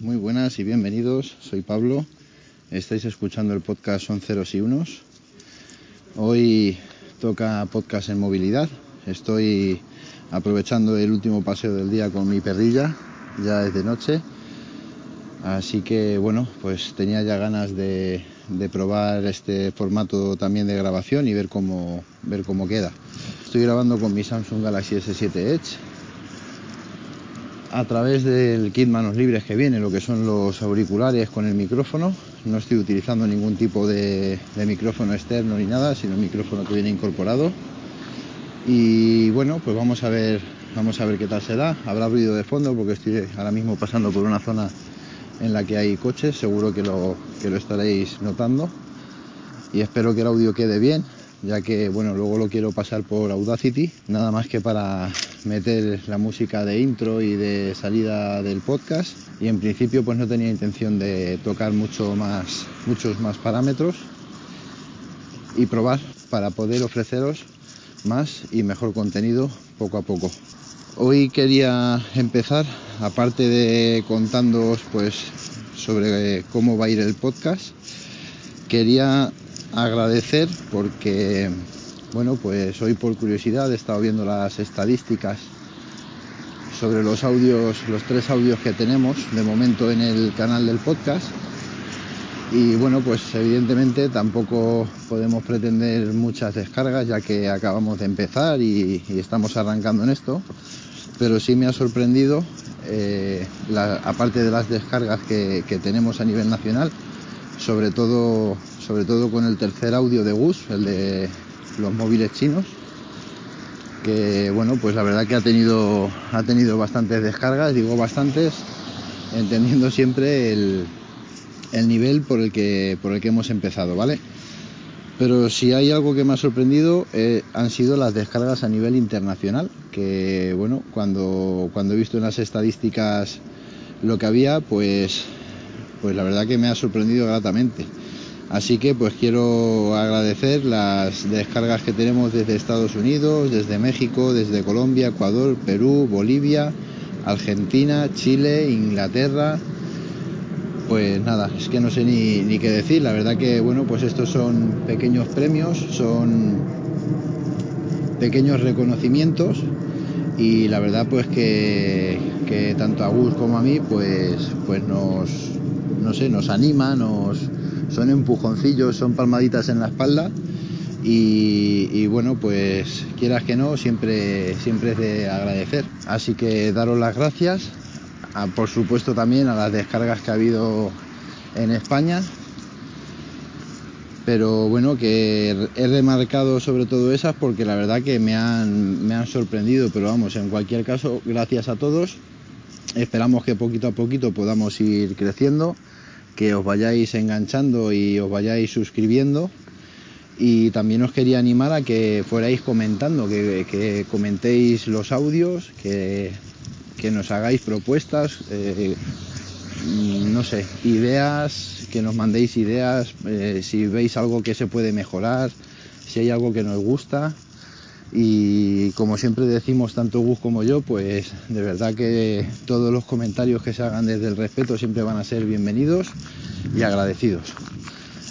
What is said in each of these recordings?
muy buenas y bienvenidos. Soy Pablo. Estáis escuchando el podcast Son Ceros y Unos. Hoy toca podcast en movilidad. Estoy aprovechando el último paseo del día con mi perrilla. Ya es de noche. Así que bueno, pues tenía ya ganas de, de probar este formato también de grabación y ver cómo, ver cómo queda. Estoy grabando con mi Samsung Galaxy S7 Edge a través del kit manos libres que viene, lo que son los auriculares con el micrófono. No estoy utilizando ningún tipo de, micrófono externo ni nada, sino el micrófono que viene incorporado. Y bueno, pues vamos a ver, vamos a ver qué tal se da. Habrá ruido de fondo porque estoy ahora mismo pasando por una zona en la que hay coches, seguro que lo, que lo estaréis notando. Y espero que el audio quede bien, ya que bueno, luego lo quiero pasar por Audacity, nada más que para meter la música de intro y de salida del podcast y en principio pues no tenía intención de tocar mucho más muchos más parámetros y probar para poder ofreceros más y mejor contenido poco a poco. Hoy quería empezar aparte de contándoos pues sobre cómo va a ir el podcast, quería agradecer porque bueno, pues hoy por curiosidad he estado viendo las estadísticas sobre los audios, los tres audios que tenemos de momento en el canal del podcast. Y bueno, pues evidentemente tampoco podemos pretender muchas descargas ya que acabamos de empezar y, estamos arrancando en esto. Pero sí me ha sorprendido, eh, aparte de las descargas que tenemos a nivel nacional, sobre todo, sobre todo con el tercer audio de Gus, el de los móviles chinos que bueno pues la verdad que ha tenido ha tenido bastantes descargas digo bastantes entendiendo siempre el, el nivel por el que por el que hemos empezado vale pero si hay algo que me ha sorprendido eh, han sido las descargas a nivel internacional que bueno cuando cuando he visto en las estadísticas lo que había pues pues la verdad que me ha sorprendido gratamente Así que pues quiero agradecer las descargas que tenemos desde Estados Unidos, desde México, desde Colombia, Ecuador, Perú, Bolivia, Argentina, Chile, Inglaterra. Pues nada, es que no sé ni, qué decir. La verdad que bueno, pues estos son pequeños premios, son pequeños reconocimientos y la verdad pues que, que tanto a Gus como a mí pues, pues nos, no sé, nos anima, nos, son empujoncillos, son palmaditas en la espalda y, y, bueno, pues quieras que no, siempre, siempre es de agradecer. Así que daros las gracias, a, por supuesto también a las descargas que ha habido en España, pero bueno, que he remarcado sobre todo esas porque la verdad que me han, me han sorprendido, pero vamos, en cualquier caso, gracias a todos. Esperamos que poquito a poquito podamos ir creciendo que os vayáis enganchando y os vayáis suscribiendo. Y también os quería animar a que fuerais comentando, que, que comentéis los audios, que, que, nos hagáis propuestas, eh, no sé, ideas, que nos mandéis ideas, eh, si veis algo que se puede mejorar, si hay algo que nos gusta. Y como siempre decimos tanto Gus como yo, pues de verdad que todos los comentarios que se hagan desde el respeto siempre van a ser bienvenidos y agradecidos.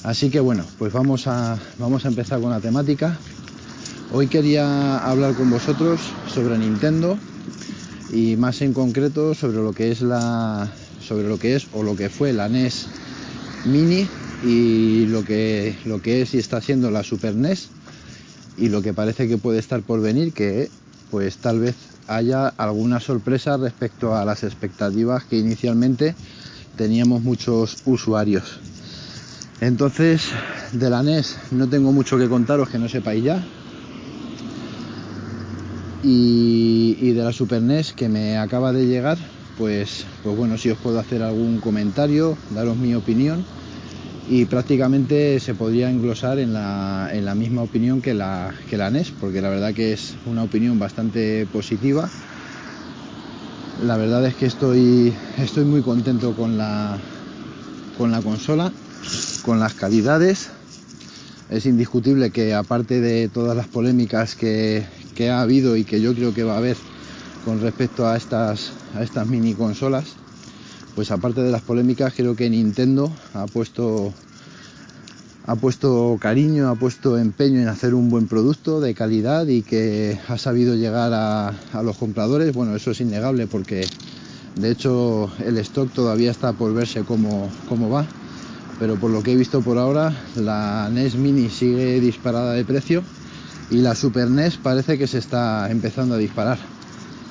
Así que bueno, pues vamos a, vamos a empezar con la temática. Hoy quería hablar con vosotros sobre Nintendo y más en concreto sobre lo que es la sobre lo que es o lo que fue la NES Mini y lo que lo que es y está siendo la Super NES y lo que parece que puede estar por venir que pues tal vez haya alguna sorpresa respecto a las expectativas que inicialmente teníamos muchos usuarios. Entonces, de la NES no tengo mucho que contaros que no sepáis ya. Y, y, de la Super NES que me acaba de llegar, pues, pues bueno, si os puedo hacer algún comentario, daros mi opinión y prácticamente se podría englosar en la, en la misma opinión que la, que la NES, porque la verdad que es una opinión bastante positiva. La verdad es que estoy, estoy muy contento con la, con la consola, con las calidades. Es indiscutible que aparte de todas las polémicas que, que ha habido y que yo creo que va a haber con respecto a estas, a estas mini consolas, pues aparte de las polémicas, creo que Nintendo ha puesto ha puesto cariño, ha puesto empeño en hacer un buen producto de calidad y que ha sabido llegar a, los compradores. Bueno, eso es innegable porque de hecho el stock todavía está por verse cómo, cómo va. Pero por lo que he visto por ahora, la NES Mini sigue disparada de precio y la Super NES parece que se está empezando a disparar.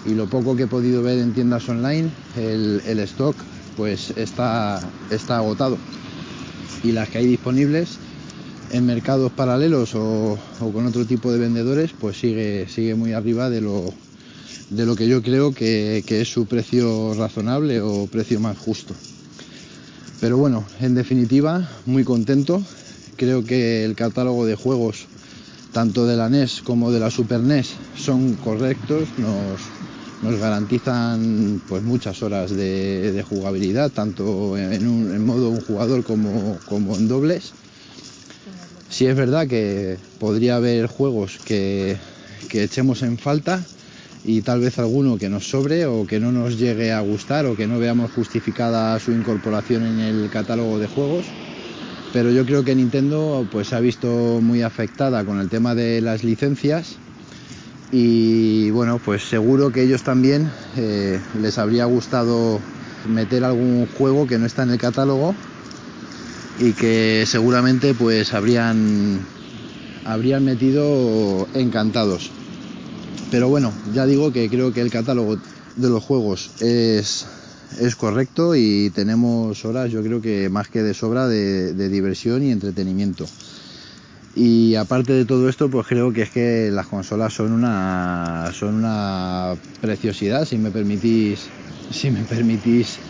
Y lo poco que he podido ver en tiendas online, el stock pues está, está agotado. Y las que hay disponibles en mercados paralelos o, con otro tipo de vendedores, pues sigue, sigue muy arriba de lo, de lo que yo creo que, que, es su precio razonable o precio más justo. Pero bueno, en definitiva, muy contento. Creo que el catálogo de juegos, tanto de la NES como de la Super NES, son correctos, nos, nos garantizan pues muchas horas de, de jugabilidad, tanto en, un, en modo un jugador como, como en dobles Sí es verdad que podría haber juegos que, que, echemos en falta y tal vez alguno que nos sobre o que no nos llegue a gustar o que no veamos justificada su incorporación en el catálogo de juegos. Pero yo creo que Nintendo pues se ha visto muy afectada con el tema de las licencias y bueno pues seguro que ellos también eh, les habría gustado meter algún juego que no está en el catálogo y que seguramente pues habrían habrían metido encantados. Pero bueno ya digo que creo que el catálogo de los juegos es es correcto y tenemos horas yo creo que más que de sobra de, de diversión y entretenimiento y aparte de todo esto pues creo que es que las consolas son una son una preciosidad si me permitís si me permitís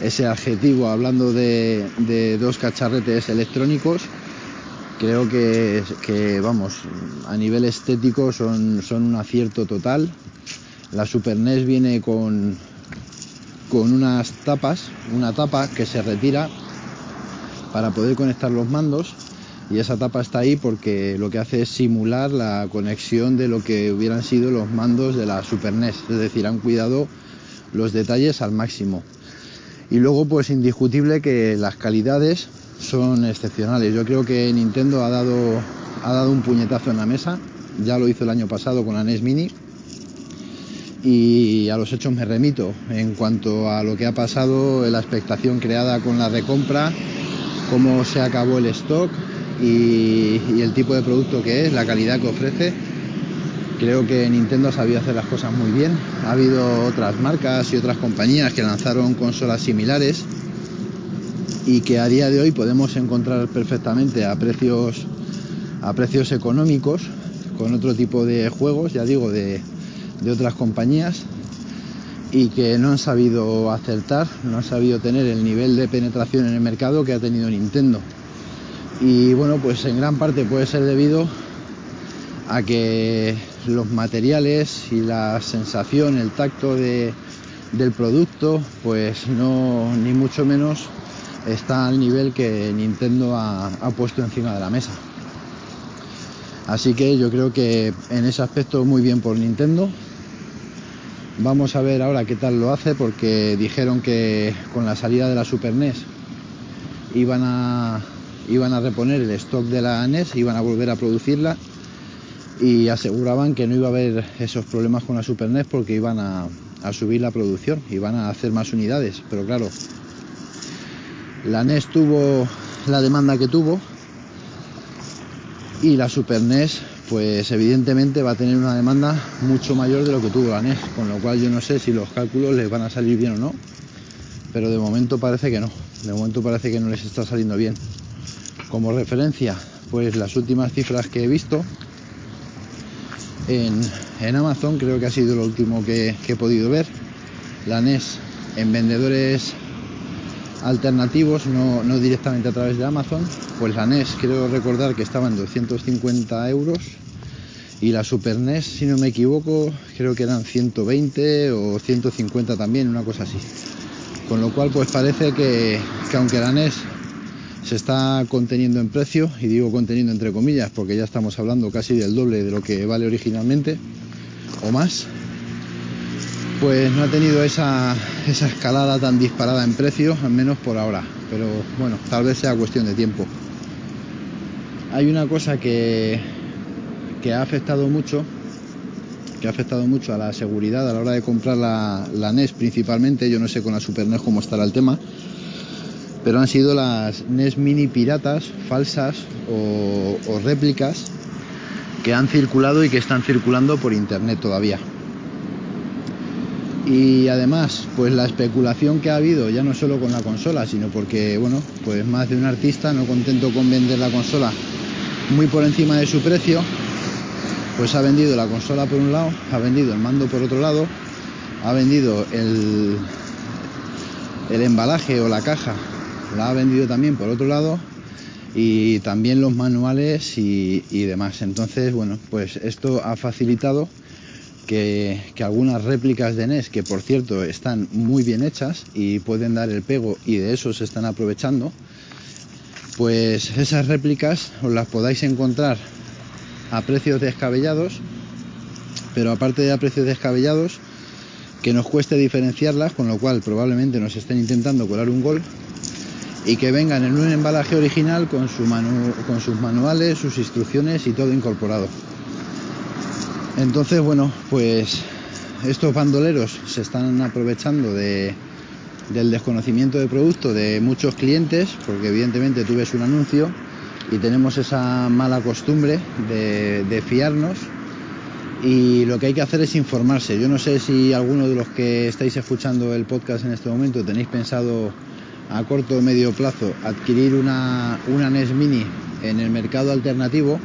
ese adjetivo hablando de, de dos cacharretes electrónicos creo que, que, vamos a nivel estético son, son un acierto total. La Super NES viene con con unas tapas una tapa que se retira para poder conectar los mandos y esa tapa está ahí porque lo que hace es simular la conexión de lo que hubieran sido los mandos de la Super NES es decir han cuidado los detalles al máximo. Y luego pues indiscutible que las calidades son excepcionales. Yo creo que Nintendo ha dado ha dado un puñetazo en la mesa. Ya lo hizo el año pasado con la NES Mini. Y a los hechos me remito. En cuanto a lo que ha pasado la expectación creada con la recompra cómo se acabó el stock y, el tipo de producto que es la calidad que ofrece creo que Nintendo ha sabido hacer las cosas muy bien. Ha habido otras marcas y otras compañías que lanzaron consolas similares y que a día de hoy podemos encontrar perfectamente a precios a precios económicos con otro tipo de juegos, ya digo, de, de otras compañías y que no han sabido acertar, no han sabido tener el nivel de penetración en el mercado que ha tenido Nintendo. Y bueno, pues en gran parte puede ser debido a que los materiales y la sensación, el tacto de, del producto, pues no, ni mucho menos está al nivel que Nintendo ha, ha, puesto encima de la mesa. Así que yo creo que en ese aspecto muy bien por Nintendo. Vamos a ver ahora qué tal lo hace porque dijeron que con la salida de la Super NES iban a, iban a reponer el stock de la NES, iban a volver a producirla y aseguraban que no iba a haber esos problemas con la Super NES porque iban a, a subir la producción, iban a hacer más unidades, pero claro, la NES tuvo la demanda que tuvo y la Super NES pues evidentemente va a tener una demanda mucho mayor de lo que tuvo la NES, con lo cual yo no sé si los cálculos les van a salir bien o no, pero de momento parece que no, de momento parece que no les está saliendo bien. Como referencia, pues las últimas cifras que he visto en, Amazon, creo que ha sido lo último que, he podido ver. La NES en vendedores alternativos, no, directamente a través de Amazon, pues la NES creo recordar que estaba en 250 euros y la Super NES, si no me equivoco, creo que eran 120 o 150 también, una cosa así. Con lo cual pues parece que aunque la NES se está conteniendo en precio y digo conteniendo entre comillas porque ya estamos hablando casi del doble de lo que vale originalmente o más pues no ha tenido esa, esa escalada tan disparada en precio, al menos por ahora. Pero bueno, tal vez sea cuestión de tiempo. Hay una cosa que, que ha afectado mucho, que ha afectado mucho a la seguridad a la hora de comprar la, la NES principalmente. Yo no sé con la Super NES cómo estará el tema, pero han sido las NES mini piratas, falsas o, réplicas que han circulado y que están circulando por internet todavía. Y además, pues la especulación que ha habido, ya no solo con la consola, sino porque, bueno, pues más de un artista no contento con vender la consola muy por encima de su precio, pues ha vendido la consola por un lado, ha vendido el mando por otro lado, ha vendido el embalaje o la caja, la ha vendido también por otro lado y también los manuales y, demás. Entonces, bueno, pues esto ha facilitado que, que, algunas réplicas de NES, que por cierto están muy bien hechas y pueden dar el pego y de eso se están aprovechando, pues esas réplicas os las podáis encontrar a precios descabellados, pero aparte de a precios descabellados, que nos cueste diferenciarlas, con lo cual probablemente nos estén intentando colar un gol y que vengan en un embalaje original con, su manu con sus manuales, sus instrucciones y todo incorporado. Entonces, bueno, pues estos bandoleros se están aprovechando de, del desconocimiento de producto de muchos clientes, porque evidentemente tú ves un anuncio y tenemos esa mala costumbre de, de fiarnos y lo que hay que hacer es informarse. Yo no sé si alguno de los que estáis escuchando el podcast en este momento tenéis pensado a corto o medio plazo adquirir una, una NES Mini en el mercado alternativo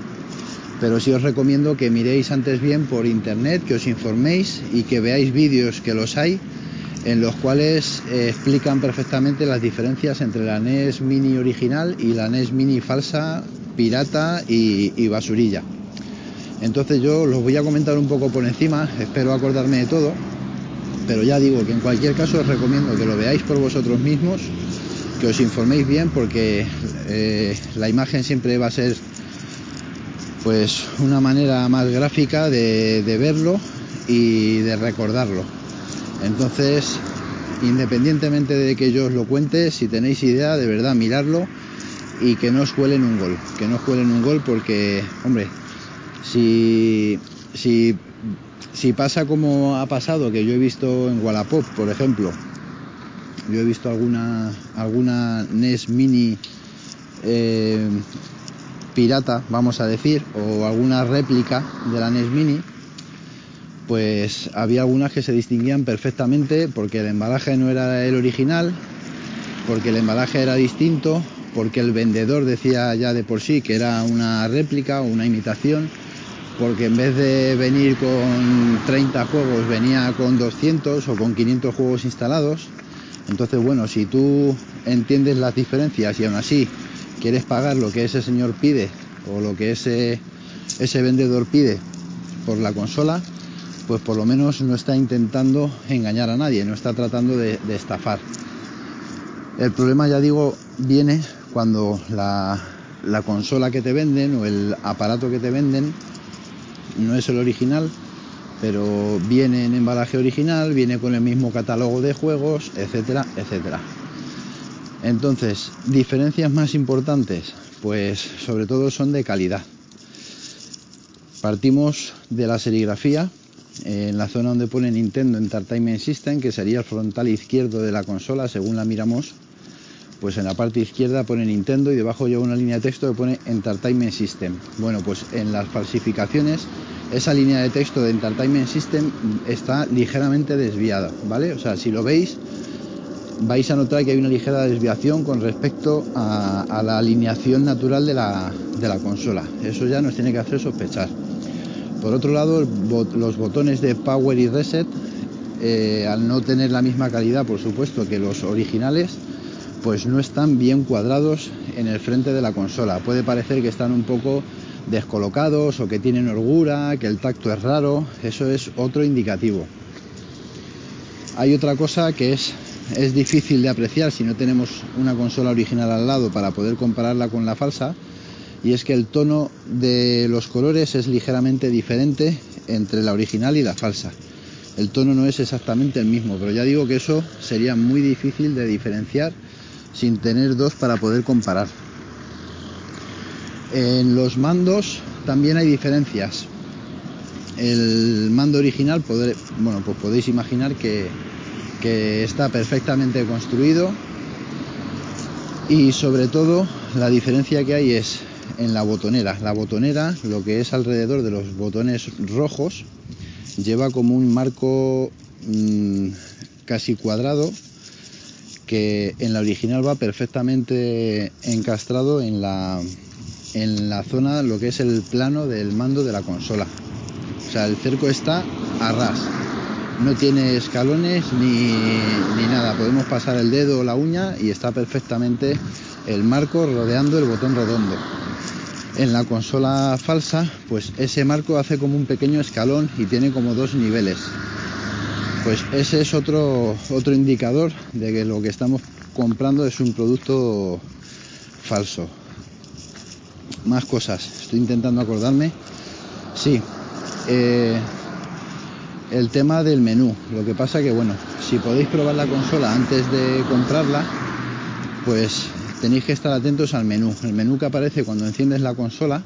pero sí os recomiendo que miréis antes bien por internet, que os informéis y que veáis vídeos que los hay en los cuales eh, explican perfectamente las diferencias entre la NES Mini original y la NES Mini falsa, pirata y, y basurilla. Entonces yo los voy a comentar un poco por encima, espero acordarme de todo, pero ya digo que en cualquier caso os recomiendo que lo veáis por vosotros mismos, que os informéis bien porque eh, la imagen siempre va a ser pues una manera más gráfica de, verlo y de recordarlo. Entonces, independientemente de que yo os lo cuente, si tenéis idea, de verdad mirarlo y que no os cuelen un gol, que no os cuelen un gol porque, hombre, si, si, si pasa como ha pasado, que yo he visto en Wallapop, por ejemplo, yo he visto alguna, alguna NES Mini eh, pirata, vamos a decir, o alguna réplica de la NES Mini, pues había algunas que se distinguían perfectamente porque el embalaje no era el original, porque el embalaje era distinto, porque el vendedor decía ya de por sí que era una réplica o una imitación, porque en vez de venir con 30 juegos venía con 200 o con 500 juegos instalados. Entonces, bueno, si tú entiendes las diferencias y aún así quieres pagar lo que ese señor pide o lo que ese, vendedor pide por la consola, pues por lo menos no está intentando engañar a nadie, no está tratando de, estafar. El problema, ya digo, viene cuando la, consola que te venden o el aparato que te venden no es el original, pero viene en embalaje original, viene con el mismo catálogo de juegos, etcétera, etcétera. Entonces, diferencias más importantes, pues sobre todo son de calidad. Partimos de la serigrafía, en la zona donde pone Nintendo Entertainment System, que sería el frontal izquierdo de la consola, según la miramos, pues en la parte izquierda pone Nintendo y debajo lleva una línea de texto que pone Entertainment System. Bueno, pues en las falsificaciones esa línea de texto de Entertainment System está ligeramente desviada, ¿vale? O sea, si lo veis, vais a notar que hay una ligera desviación con respecto a, la alineación natural de la, consola. Eso ya nos tiene que hacer sospechar. Por otro lado, los botones de Power y Reset, eh, al no tener la misma calidad, por supuesto, que los originales, pues no están bien cuadrados en el frente de la consola. Puede parecer que están un poco descolocados o que tienen holgura, que el tacto es raro. Eso es otro indicativo. Hay otra cosa que es es difícil de apreciar si no tenemos una consola original al lado para poder compararla con la falsa y es que el tono de los colores es ligeramente diferente entre la original y la falsa. el tono no es exactamente el mismo, pero ya digo que eso sería muy difícil de diferenciar sin tener dos para poder comparar. En los mandos también hay diferencias. El mando original, bueno, pues podéis imaginar que, está perfectamente construido y sobre todo la diferencia que hay es en la botonera. La botonera, lo que es alrededor de los botones rojos, lleva como un marco mmm, casi cuadrado que en la original va perfectamente encastrado en la, en la zona, lo que es el plano del mando de la consola. O sea, el cerco está a ras. No tiene escalones ni, ni nada. Podemos pasar el dedo o la uña y está perfectamente el marco rodeando el botón redondo. En la consola falsa, pues ese marco hace como un pequeño escalón y tiene como dos niveles. Pues ese es otro, otro indicador de que lo que estamos comprando es un producto falso. Más cosas, estoy intentando acordarme. Sí, eh, el tema del menú. Lo que pasa que, bueno, si podéis probar la consola antes de comprarla, pues tenéis que estar atentos al menú. El menú que aparece cuando enciendes la consola,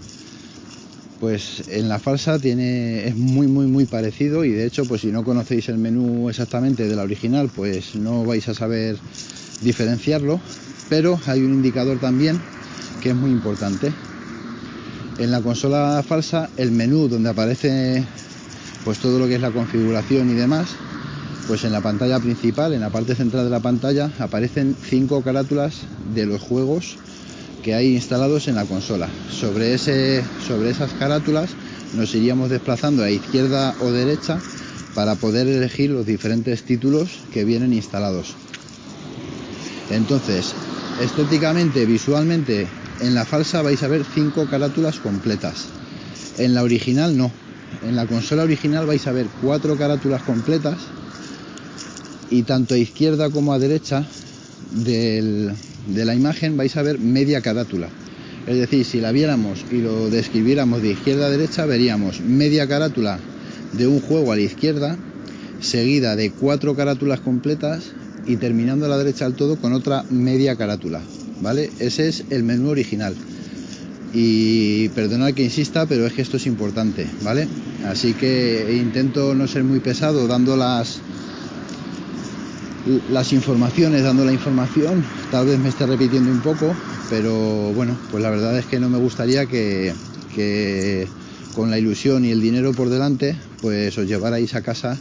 pues en la falsa tiene es muy muy muy parecido y de hecho pues si no conocéis el menú exactamente de la original pues no vais a saber diferenciarlo pero hay un indicador también que es muy importante. En la consola falsa el menú donde aparece pues todo lo que es la configuración y demás pues en la pantalla principal, en la parte central de la pantalla, aparecen cinco carátulas de los juegos que hay instalados en la consola. Sobre, esas carátulas nos iríamos desplazando a izquierda o derecha para poder elegir los diferentes títulos que vienen instalados. Entonces, estéticamente, visualmente, en la falsa vais a ver cinco carátulas completas. En la original no. En la consola original vais a ver cuatro carátulas completas y tanto a izquierda como a derecha del, de la imagen vais a ver media carátula. Es decir, si la viéramos y lo describiéramos de izquierda a derecha, veríamos media carátula de un juego a la izquierda, seguida de cuatro carátulas completas y terminando a la derecha del todo con otra media carátula. ¿Vale? Ese es el menú original. Y perdonad que insista, pero es que esto es importante, ¿vale? Así que intento no ser muy pesado dando las, las informaciones, dando la información. Tal vez me esté repitiendo un poco, pero bueno, pues la verdad es que no me gustaría que, que con la ilusión y el dinero por delante, pues os llevarais a casa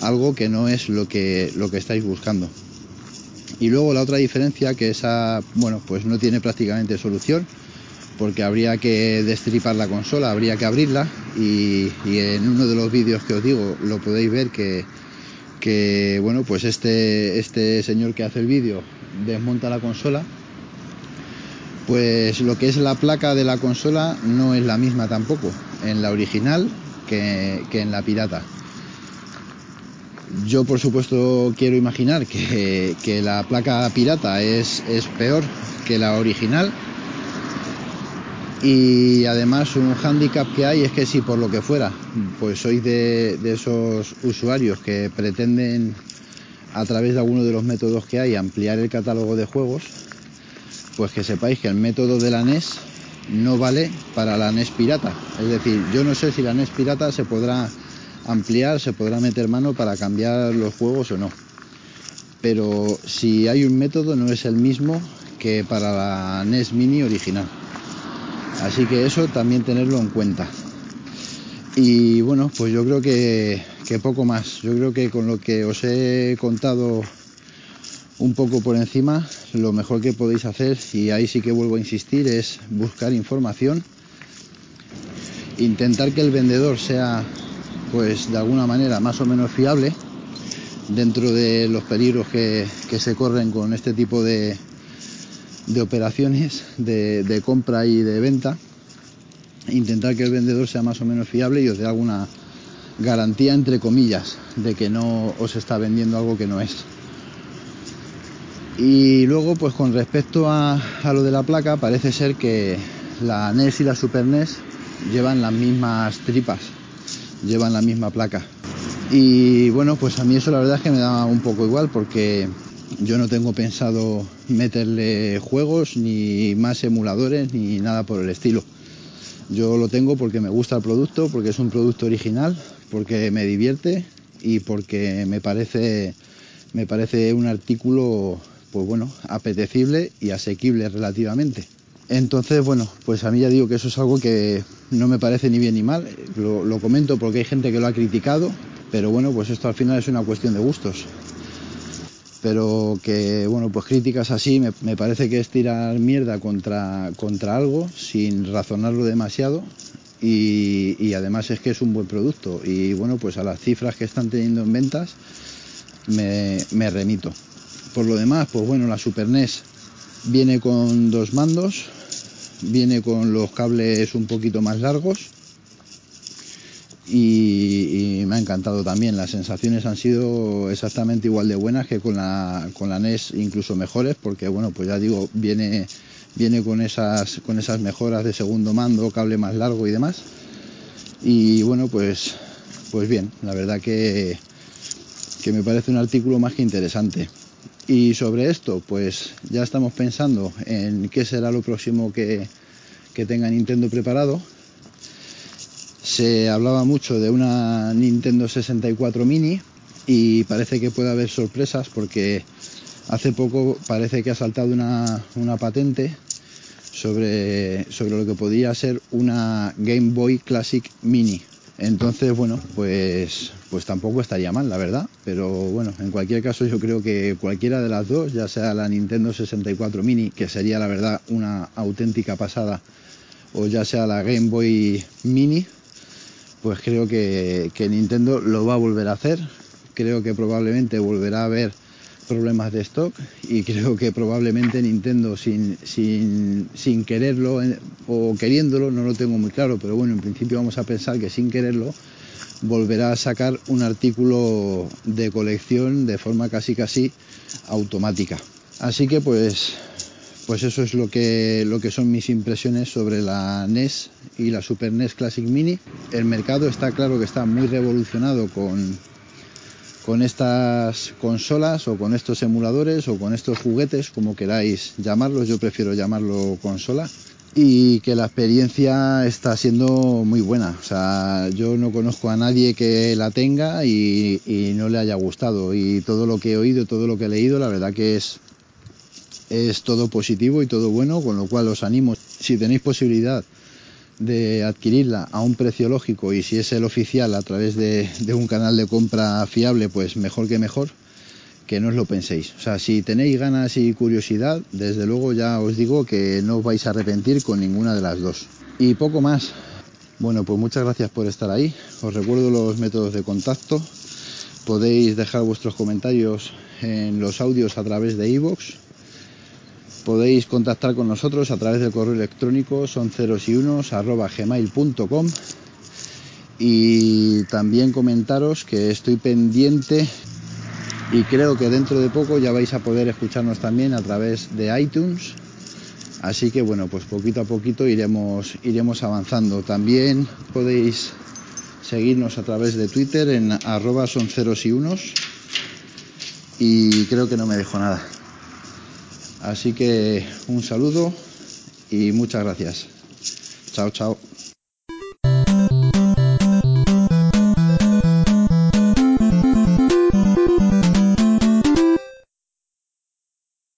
algo que no es lo que, lo que estáis buscando. Y luego la otra diferencia, que esa, bueno, pues no tiene prácticamente solución, porque habría que destripar la consola, habría que abrirla, y, y en uno de los vídeos que os digo lo podéis ver que, que bueno pues este este señor que hace el vídeo desmonta la consola pues lo que es la placa de la consola no es la misma tampoco en la original que, que en la pirata. Yo por supuesto quiero imaginar que, que la placa pirata es, es peor que la original y además un hándicap que hay es que si por lo que fuera, pues sois de, de, esos usuarios que pretenden a través de alguno de los métodos que hay ampliar el catálogo de juegos, pues que sepáis que el método de la NES no vale para la NES pirata. Es decir, yo no sé si la NES pirata se podrá ampliar, se podrá meter mano para cambiar los juegos o no. Pero si hay un método no es el mismo que para la NES Mini original. Así que eso también tenerlo en cuenta. Y bueno, pues yo creo que, que, poco más. Yo creo que con lo que os he contado un poco por encima, lo mejor que podéis hacer, y ahí sí que vuelvo a insistir, es buscar información, intentar que el vendedor sea, pues de alguna manera, más o menos fiable dentro de los peligros que, que se corren con este tipo de, de operaciones de, compra y de venta, intentar que el vendedor sea más o menos fiable y os dé alguna garantía, entre comillas, de que no os está vendiendo algo que no es. Y luego, pues con respecto a, a lo de la placa, parece ser que la NES y la Super NES llevan las mismas tripas, llevan la misma placa. Y bueno, pues a mí eso la verdad es que me da un poco igual porque yo no tengo pensado meterle juegos, ni más emuladores, ni nada por el estilo. Yo lo tengo porque me gusta el producto, porque es un producto original, porque me divierte y porque me parece, me parece un artículo pues bueno, apetecible y asequible relativamente. Entonces, bueno, pues a mí ya digo que eso es algo que no me parece ni bien ni mal. Lo, comento porque hay gente que lo ha criticado, pero bueno, pues esto al final es una cuestión de gustos pero que bueno pues críticas así me, parece que es tirar mierda contra, contra algo sin razonarlo demasiado y, y, además es que es un buen producto. Y bueno pues a las cifras que están teniendo en ventas me, me remito. Por lo demás pues bueno la Super NES viene con dos mandos viene con los cables un poquito más largos y, me ha encantado también. Las sensaciones han sido exactamente igual de buenas que con la, con la NES, incluso mejores, porque bueno, pues ya digo, viene, viene con, esas, con esas mejoras de segundo mando, cable más largo y demás. Y bueno, pues, pues bien, la verdad que, que me parece un artículo más que interesante. Y sobre esto, pues ya estamos pensando en qué será lo próximo que, que tenga Nintendo preparado se hablaba mucho de una Nintendo 64 mini y parece que puede haber sorpresas porque hace poco parece que ha saltado una, una patente sobre, sobre lo que podría ser una Game Boy Classic Mini. Entonces, bueno, pues, pues tampoco estaría mal, la verdad. Pero bueno, en cualquier caso yo creo que cualquiera de las dos, ya sea la Nintendo 64 Mini, que sería la verdad una auténtica pasada, o ya sea la Game Boy Mini, pues creo que, Nintendo lo va a volver a hacer. Creo que probablemente volverá a haber problemas de stock y creo que probablemente Nintendo sin, sin, sin quererlo o queriéndolo, no lo tengo muy claro, pero bueno, en principio vamos a pensar que sin quererlo volverá a sacar un artículo de colección de forma casi casi automática. Así que pues pues eso es lo que, lo que son mis impresiones sobre la NES y la Super NES Classic Mini. El mercado está claro que está muy revolucionado con, con estas consolas o con estos emuladores o con estos juguetes, como queráis llamarlos, yo prefiero llamarlo consola. Y que la experiencia está siendo muy buena. O sea, yo no conozco a nadie que la tenga y, y no le haya gustado. Y todo lo que he oído, todo lo que he leído, la verdad que es es todo positivo y todo bueno, con lo cual os animo, si tenéis posibilidad de adquirirla a un precio lógico y si es el oficial a través de, un canal de compra fiable, pues mejor que mejor, que no os lo penséis. O sea, si tenéis ganas y curiosidad, desde luego ya os digo que no os vais a arrepentir con ninguna de las dos. Y poco más. Bueno, pues muchas gracias por estar ahí. Os recuerdo los métodos de contacto. Podéis dejar vuestros comentarios en los audios a través de iVoox Podéis contactar con nosotros a través del correo electrónico son ceros y unos arroba y también comentaros que estoy pendiente y creo que dentro de poco ya vais a poder escucharnos también a través de iTunes. Así que bueno, pues poquito a poquito iremos, iremos avanzando. También podéis seguirnos a través de Twitter en arroba son ceros y unos y creo que no me dejo nada. Así que un saludo y muchas gracias. Chao, chao.